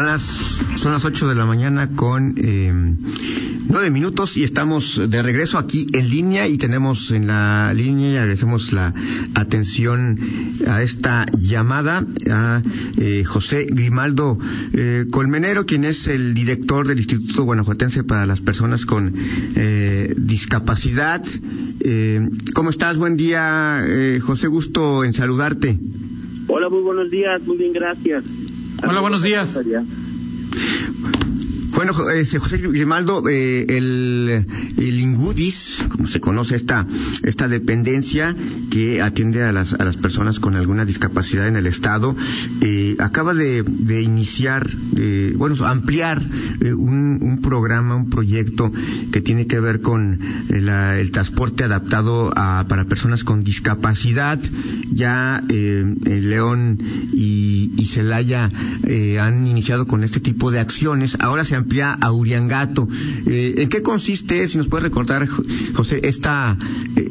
Son las, son las 8 de la mañana con eh, 9 minutos y estamos de regreso aquí en línea y tenemos en la línea y agradecemos la atención a esta llamada a eh, José Grimaldo eh, Colmenero, quien es el director del Instituto Guanajuatense para las Personas con eh, Discapacidad. Eh, ¿Cómo estás? Buen día, eh, José. Gusto en saludarte. Hola, muy buenos días, muy bien, gracias. Hola, buenos días. Bueno, eh, José Grimaldo, eh, el, el, Ingudis, como se conoce esta, esta dependencia que atiende a las, a las personas con alguna discapacidad en el Estado, eh, acaba de, de iniciar, eh, bueno, ampliar eh, un, un, programa, un proyecto que tiene que ver con la, el transporte adaptado a, para personas con discapacidad. Ya León y, y Celaya han iniciado con este tipo de acciones. Ahora se amplía a Uriangato. Eh, ¿En qué consiste, si nos puede recordar, José, esta,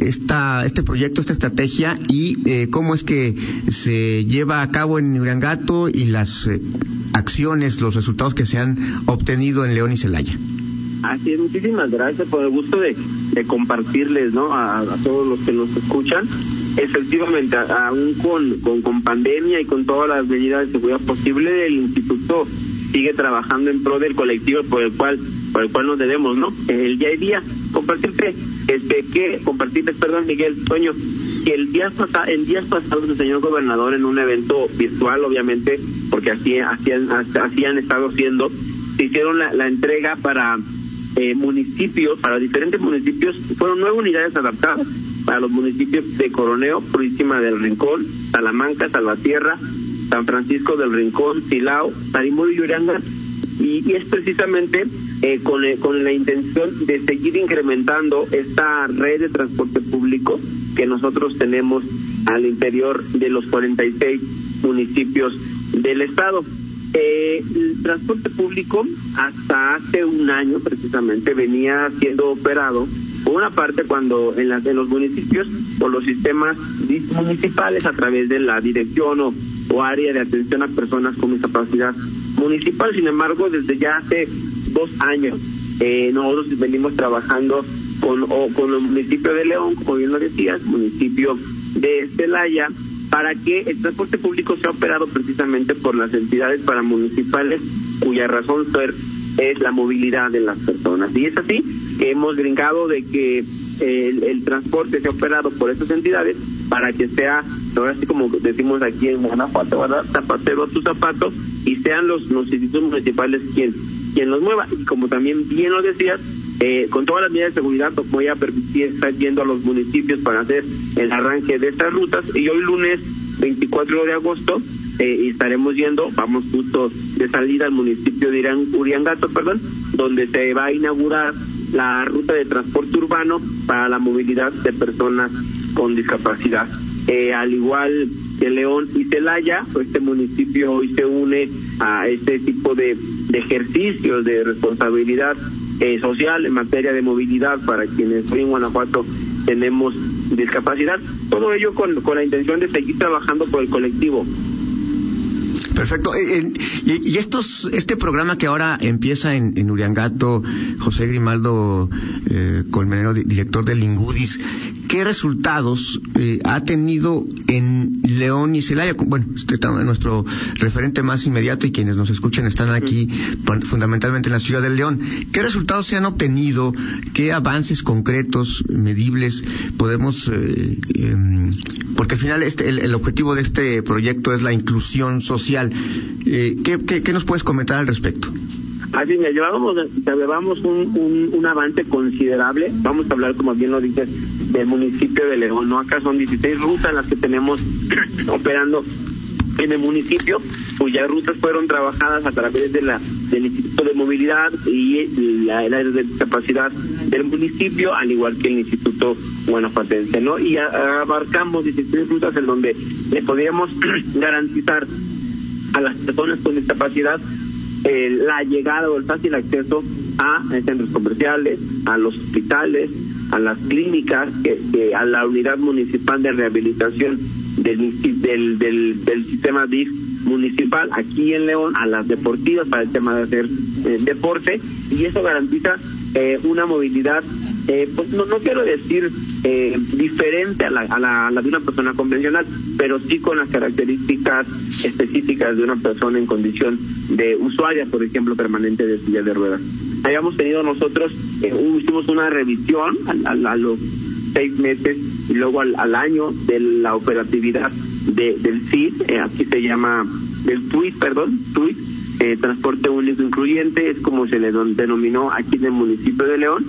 esta, este proyecto, esta estrategia y eh, cómo es que se lleva a cabo en Uriangato y las eh, acciones, los resultados que se han obtenido en León y Celaya? Así es, muchísimas gracias por el gusto de, compartirles ¿no? A, a, todos los que nos escuchan. Efectivamente, aún con, con, con pandemia y con todas las medidas de seguridad posible, el Instituto sigue trabajando en pro del colectivo por el cual por el cual nos debemos, ¿no? El día a día compartirte este que compartirles, perdón, Miguel Toño, que el día pasado, en días pasados el señor gobernador en un evento virtual, obviamente, porque así así, así han estado haciendo, se hicieron la, la entrega para eh, municipios, para diferentes municipios, fueron nueve unidades adaptadas para los municipios de Coroneo, Purísima del Rincón, Salamanca, Salvatierra, San Francisco del Rincón, Silao, Tarimuro y Uranga, y, y, es precisamente eh, con, eh, con la intención de seguir incrementando esta red de transporte público que nosotros tenemos al interior de los 46 municipios del estado. Eh, el transporte público hasta hace un año precisamente venía siendo operado por una parte cuando en, las, en los municipios por los sistemas municipales a través de la dirección o o área de atención a personas con discapacidad municipal. Sin embargo, desde ya hace dos años eh, nosotros venimos trabajando con, o, con el municipio de León, como bien lo decías, municipio de Celaya, para que el transporte público sea operado precisamente por las entidades paramunicipales cuya razón ser es la movilidad de las personas. Y es así que hemos brincado de que el, el transporte sea operado por estas entidades para que sea, ahora sí como decimos aquí en Guanajuato, ¿verdad? Zapatero a tu zapato y sean los, los institutos municipales quien, quien los mueva. Y como también bien lo decías, eh, con todas las medidas de seguridad voy a permitir estar yendo a los municipios para hacer el arranque de estas rutas y hoy lunes 24 de agosto eh, estaremos yendo, vamos justo de salida al municipio de Irán, Uriangato, perdón, donde se va a inaugurar la ruta de transporte urbano para la movilidad de personas con discapacidad. Eh, al igual que León y Celaya, este municipio hoy se une a este tipo de, de ejercicios de responsabilidad eh, social en materia de movilidad para quienes hoy en Guanajuato tenemos discapacidad. Todo ello con, con la intención de seguir trabajando por el colectivo. Perfecto. Eh, y, y, estos, este programa que ahora empieza en, en Uriangato, José Grimaldo eh, Colmenero, director del Ingudis, ¿qué resultados eh, ha tenido en León y Celaya? Bueno, este es nuestro referente más inmediato y quienes nos escuchan están aquí fundamentalmente en la ciudad de León. ¿Qué resultados se han obtenido? ¿Qué avances concretos, medibles podemos, eh, eh, porque al final este, el, el, objetivo de este proyecto es la inclusión social. Eh, ¿qué, qué, nos puedes comentar al respecto? Así me llevábamos, llevábamos un, un, avance considerable. Vamos a hablar, como bien lo dices, del municipio de León. ¿no? Acá son 16 rutas las que tenemos operando en el municipio, cuyas rutas fueron trabajadas a través de la del Instituto de Movilidad y la, área de discapacidad del municipio, al igual que el Instituto Guanajuatense, ¿no? Y abarcamos 16 rutas en donde le podríamos garantizar a las personas con discapacidad eh, la llegada o el fácil acceso a centros comerciales, a los hospitales, a las clínicas, que, a la unidad municipal de rehabilitación del, del, del, del sistema DIF municipal aquí en León, a las deportivas para el tema de hacer eh, deporte, y eso garantiza eh, una movilidad, eh, pues no, no quiero decir eh, diferente a la, a, la, a la de una persona convencional, pero sí con las características específicas de una persona en condición de usuaria, por ejemplo, permanente de silla de ruedas. Habíamos tenido nosotros, eh, hicimos una revisión a, a, a los seis meses y luego al, al año de la operatividad de, del CID, eh, aquí se llama, del TUIT, perdón, TUIT, eh, transporte único incluyente, es como se le denominó aquí en el municipio de León.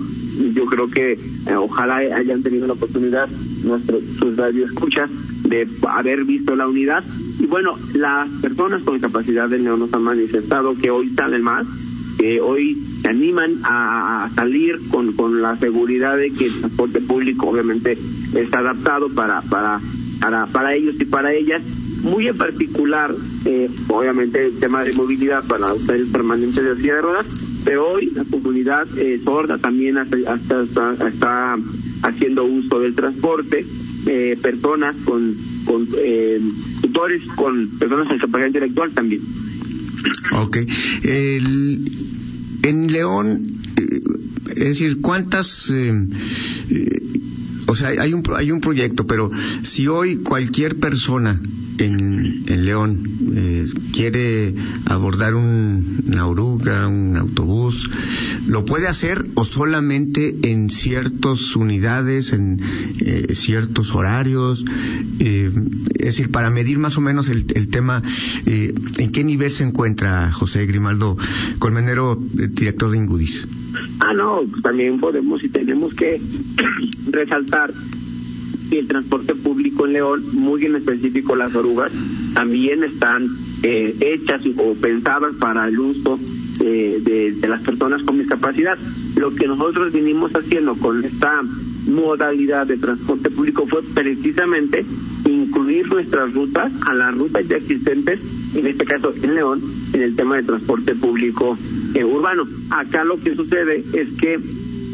Yo creo que eh, ojalá hayan tenido la oportunidad nuestros sus radioescuchas de haber visto la unidad. Y bueno, las personas con discapacidad de León nos han manifestado que hoy salen más, que hoy se animan a, a salir con, con la seguridad de que el transporte público obviamente está adaptado para, para, para, para ellos y para ellas muy en particular, eh, obviamente el tema de movilidad para ustedes permanentes de silla de ruedas, pero hoy la comunidad eh, sorda también hasta, está haciendo uso del transporte, eh, personas con, con eh, tutores, con personas con discapacidad intelectual también. Ok. El, en León, eh, es decir, ¿cuántas... Eh, eh, o sea, hay un, hay un proyecto, pero si hoy cualquier persona en León eh, quiere abordar un, una oruga, un autobús, ¿lo puede hacer o solamente en ciertas unidades, en eh, ciertos horarios? Eh, es decir, para medir más o menos el, el tema, eh, ¿en qué nivel se encuentra José Grimaldo Colmenero, director de Ingudis? Ah, no, también podemos y tenemos que resaltar que el transporte público en León, muy en específico las orugas, también están eh, hechas o pensadas para el uso eh, de, de las personas con discapacidad. Lo que nosotros vinimos haciendo con esta modalidad de transporte público fue precisamente incluir nuestras rutas a las rutas ya existentes, en este caso en León, en el tema de transporte público eh, urbano. Acá lo que sucede es que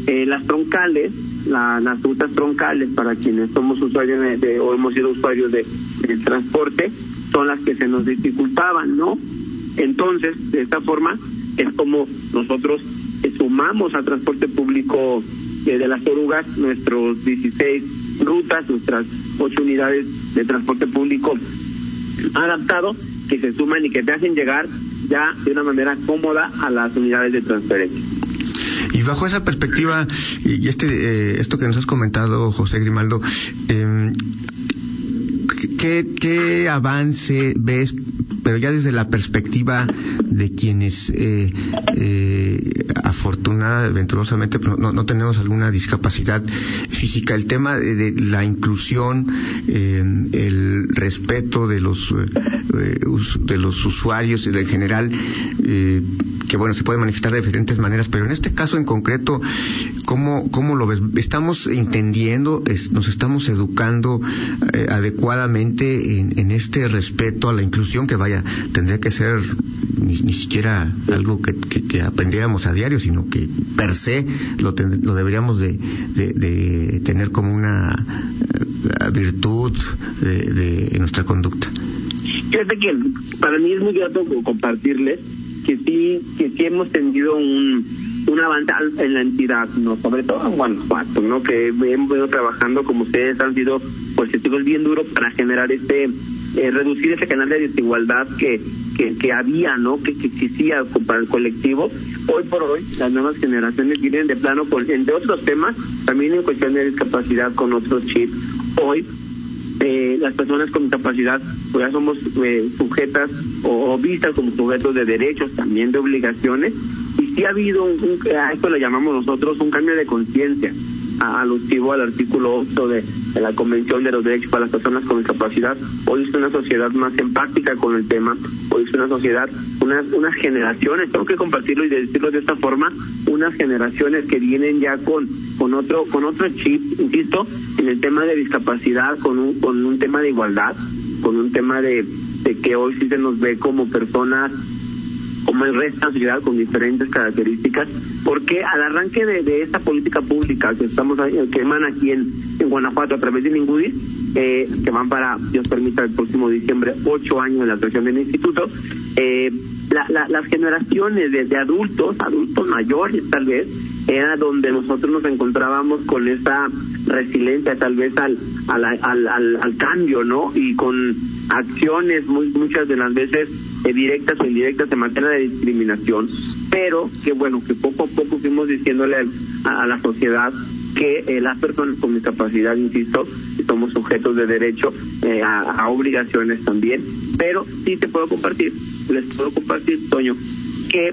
eh, las troncales, la, las rutas troncales para quienes somos usuarios de, o hemos sido usuarios de, del transporte, son las que se nos dificultaban, ¿no? Entonces, de esta forma, es como nosotros sumamos al transporte público eh, de las orugas nuestros 16 rutas, nuestras 8 unidades de transporte público adaptado que se suman y que te hacen llegar ya de una manera cómoda a las unidades de transferencia. Bajo esa perspectiva, y este, eh, esto que nos has comentado, José Grimaldo, eh, ¿qué, ¿qué avance ves, pero ya desde la perspectiva de quienes eh, eh, afortunada, venturosamente no, no, tenemos alguna discapacidad física, el tema de, la inclusión, eh, el respeto de los eh, de los usuarios en general, que bueno, se puede manifestar de diferentes maneras, pero en este caso en concreto, ¿cómo, cómo lo ves? ¿Estamos entendiendo, es, nos estamos educando eh, adecuadamente en, en, este respeto a la inclusión que vaya, tendría que ser ni, siquiera algo que, aprendiéramos a diario, sino que per se lo, ten, lo deberíamos de, tener como una uh, virtud de, de nuestra conducta. Fíjate que para mí es muy grato compartirles que sí, que sí hemos tenido un, un avance en la entidad, no sobre todo en Guanajuato, ¿no? Que hemos venido trabajando como ustedes han sido positivos bien duros para generar este eh, reducir ese canal de desigualdad que que, que había, ¿no? Que, que existía para el colectivo. Hoy por hoy las nuevas generaciones vienen de plano con entre otros temas, también en cuestión de discapacidad con otros chips. Hoy eh, las personas con discapacidad pues ya somos eh, sujetas o, vistas como sujetos de derechos, también de obligaciones, y sí ha habido, un, un a esto le llamamos nosotros un cambio de conciencia alusivo al artículo 8 de, de, la Convención de los Derechos para las Personas con Discapacidad. Hoy es una sociedad más empática con el tema, hoy es una sociedad, unas, unas generaciones, tengo que compartirlo y decirlo de esta forma, unas generaciones que vienen ya con, con otro, con otro chip, insisto, en el tema de discapacidad, con un, con un tema de igualdad, con un tema de, de que hoy sí se nos ve como personas como el resto de la con diferentes características, porque al arranque de, esta política pública que estamos que emana aquí en, Guanajuato a través de Ningudis, eh, que van para, Dios permita, el próximo diciembre, ocho años de la creación del instituto, eh, la, la, las generaciones de, adultos, adultos mayores tal vez, era donde nosotros nos encontrábamos con esa resiliencia tal vez al, al, al, al, al cambio, ¿no? Y con acciones muy muchas de las veces eh, directas o indirectas en materia de discriminación, pero que bueno, que poco a poco fuimos diciéndole a, a la sociedad que eh, las personas con discapacidad, insisto, somos sujetos de derecho eh, a, a, obligaciones también, pero sí te puedo compartir, les puedo compartir, Toño, que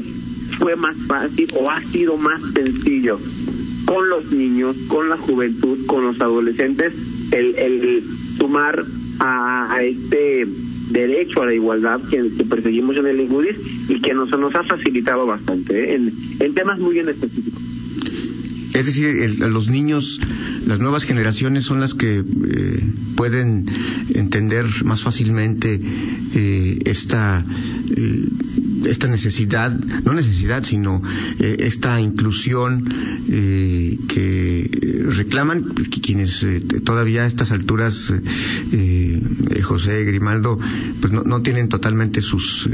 fue más fácil o ha sido más sencillo con los niños, con la juventud, con los adolescentes, el, el sumar a, a este derecho a la igualdad que, perseguimos en el INGUDIS y que nos, nos ha facilitado bastante ¿eh? en, en temas muy bien específicos. Es decir, los niños, las nuevas generaciones son las que eh, pueden entender más fácilmente eh, esta eh, esta necesidad, no necesidad, sino esta inclusión que reclaman quienes todavía a estas alturas, José Grimaldo, pues no, tienen totalmente sus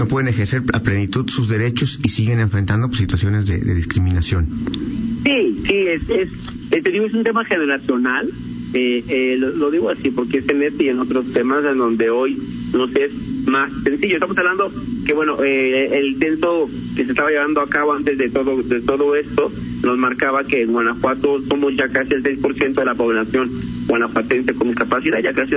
no pueden ejercer a plenitud sus derechos y siguen enfrentando pues, situaciones de, discriminación. Sí, sí, es, es, te digo, es un tema generacional. Eh, eh, lo, lo, digo así porque es en este y en otros temas en donde hoy nos es más sencillo. Estamos hablando que, bueno, eh, el censo que se estaba llevando a cabo antes de todo de todo esto nos marcaba que en Guanajuato somos ya casi el 6% de la población guanajuatense con discapacidad, ya casi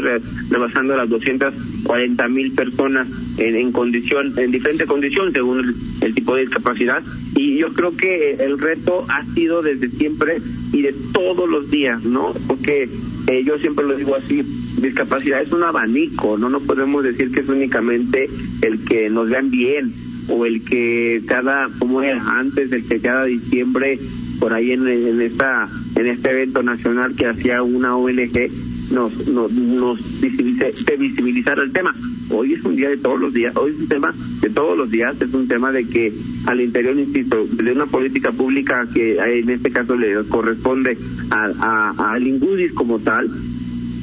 rebasando las 240 mil personas en, en condición, en diferente condición según el, el, tipo de discapacidad. Y yo creo que el reto ha sido desde siempre y de todos los días, ¿no? Porque eh, yo siempre lo digo así, discapacidad es un abanico, no no podemos decir que es únicamente el que nos vean bien o el que cada, como era antes, el que cada diciembre por ahí en, esta en este evento nacional que hacía una ONG nos nos, nos visibiliza, visibilizara el tema. Hoy es un día de todos los días, hoy es un tema de todos los días, es un tema de que al interior, insisto, de una política pública que en este caso le corresponde a, a, a Lingudis como tal,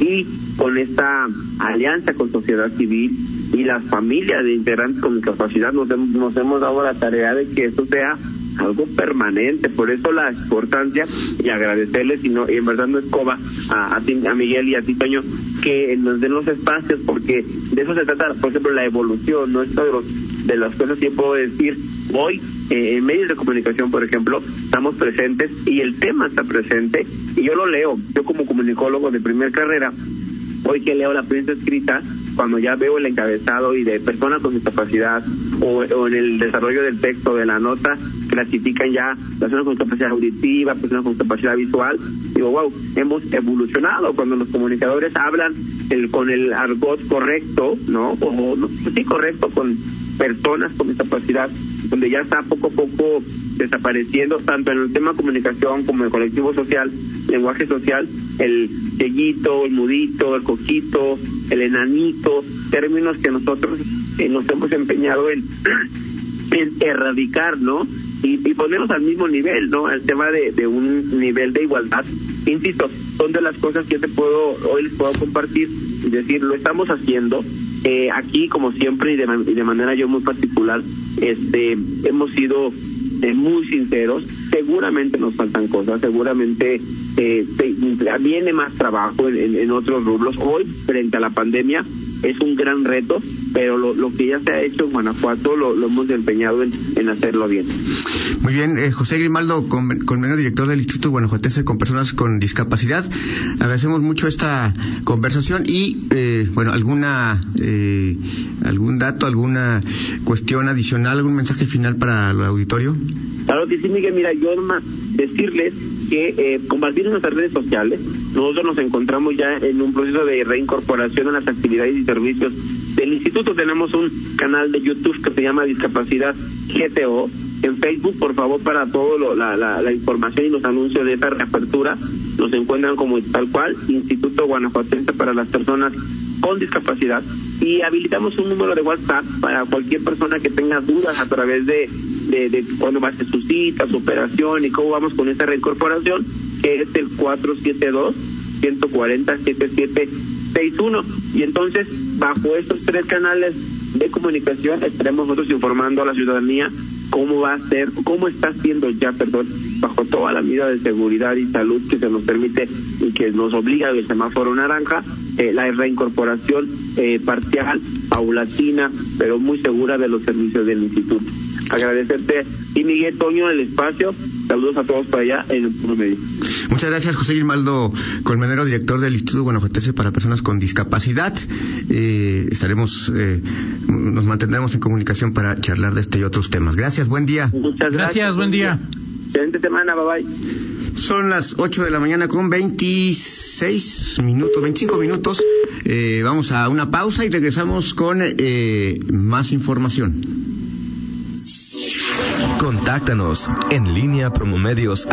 y con esta alianza con sociedad civil y las familias de integrantes con discapacidad nos, nos hemos dado la tarea de que esto sea algo permanente, por eso la importancia y agradecerles y, no, y en verdad no es coba a, a, ti, a Miguel y a ti Toño que nos den los espacios porque de eso se trata, por ejemplo, la evolución, no esto de, de las cosas que puedo decir hoy eh, en medios de comunicación, por ejemplo, estamos presentes y el tema está presente y yo lo leo, yo como comunicólogo de primer carrera, hoy que leo la prensa escrita, cuando ya veo el encabezado y de personas con discapacidad o en el desarrollo del texto de la nota clasifican ya personas con discapacidad auditiva, personas con discapacidad visual, digo, wow, hemos evolucionado cuando los comunicadores hablan el, con el argot correcto, ¿no? O no, sí correcto con personas con discapacidad, donde ya está poco a poco desapareciendo tanto en el tema comunicación como en el colectivo social, lenguaje social, el cieguito, el mudito, el coquito, el enanito, términos que nosotros eh, nos hemos empeñado en, en erradicar, ¿no? Y, y, ponernos al mismo nivel, ¿no? El tema de, un nivel de igualdad. Insisto, son de las cosas que te puedo, hoy les puedo compartir y decir, lo estamos haciendo. Eh, aquí, como siempre, y de, y de manera yo muy particular, este, hemos sido eh, muy sinceros. Seguramente nos faltan cosas, seguramente eh, viene más trabajo en, otros rubros. Hoy, frente a la pandemia, es un gran reto, pero lo, lo que ya se ha hecho en Guanajuato lo, lo hemos empeñado en, hacerlo bien. Muy bien, eh, José Grimaldo, con, con director del Instituto Guanajuatense con Personas con Discapacidad, agradecemos mucho esta conversación y, eh, bueno, alguna eh, algún dato, alguna cuestión adicional, algún mensaje final para el auditorio. Claro que sí, Miguel. Mira, yo más decirles que eh, compartir en nuestras redes sociales, nosotros nos encontramos ya en un proceso de reincorporación a las actividades y servicios del instituto. Tenemos un canal de YouTube que se llama Discapacidad GTO. En Facebook, por favor, para la, la, la, información y los anuncios de esta reapertura. nos encuentran como tal cual, Instituto Guanajuatense para las personas con discapacidad y habilitamos un número de WhatsApp para cualquier persona que tenga dudas a través de, de, de cuándo va a ser su cita, su operación y cómo vamos con esa reincorporación, que es el 472 140 7761 y entonces bajo estos tres canales de comunicación estaremos nosotros informando a la ciudadanía cómo va a ser, cómo está haciendo ya, perdón, bajo toda la medida de seguridad y salud que se nos permite y que nos obliga el semáforo naranja, eh, la reincorporación eh, parcial, paulatina, pero muy segura de los servicios del instituto. Agradecerte y Miguel Toño el espacio. Saludos a todos para allá en el punto medio. Muchas gracias, José Grimaldo Colmenero, director del Instituto Guanajuatense para Personas con Discapacidad. Eh, estaremos, eh, nos mantendremos en comunicación para charlar de este y otros temas. Gracias, buen día. Muchas gracias. Gracias, buen día. Excelente semana, bye bye. Son las 8 de la mañana con 26 minutos, 25 minutos. Eh, vamos a una pausa y regresamos con eh, más información. Contáctanos en línea promomedios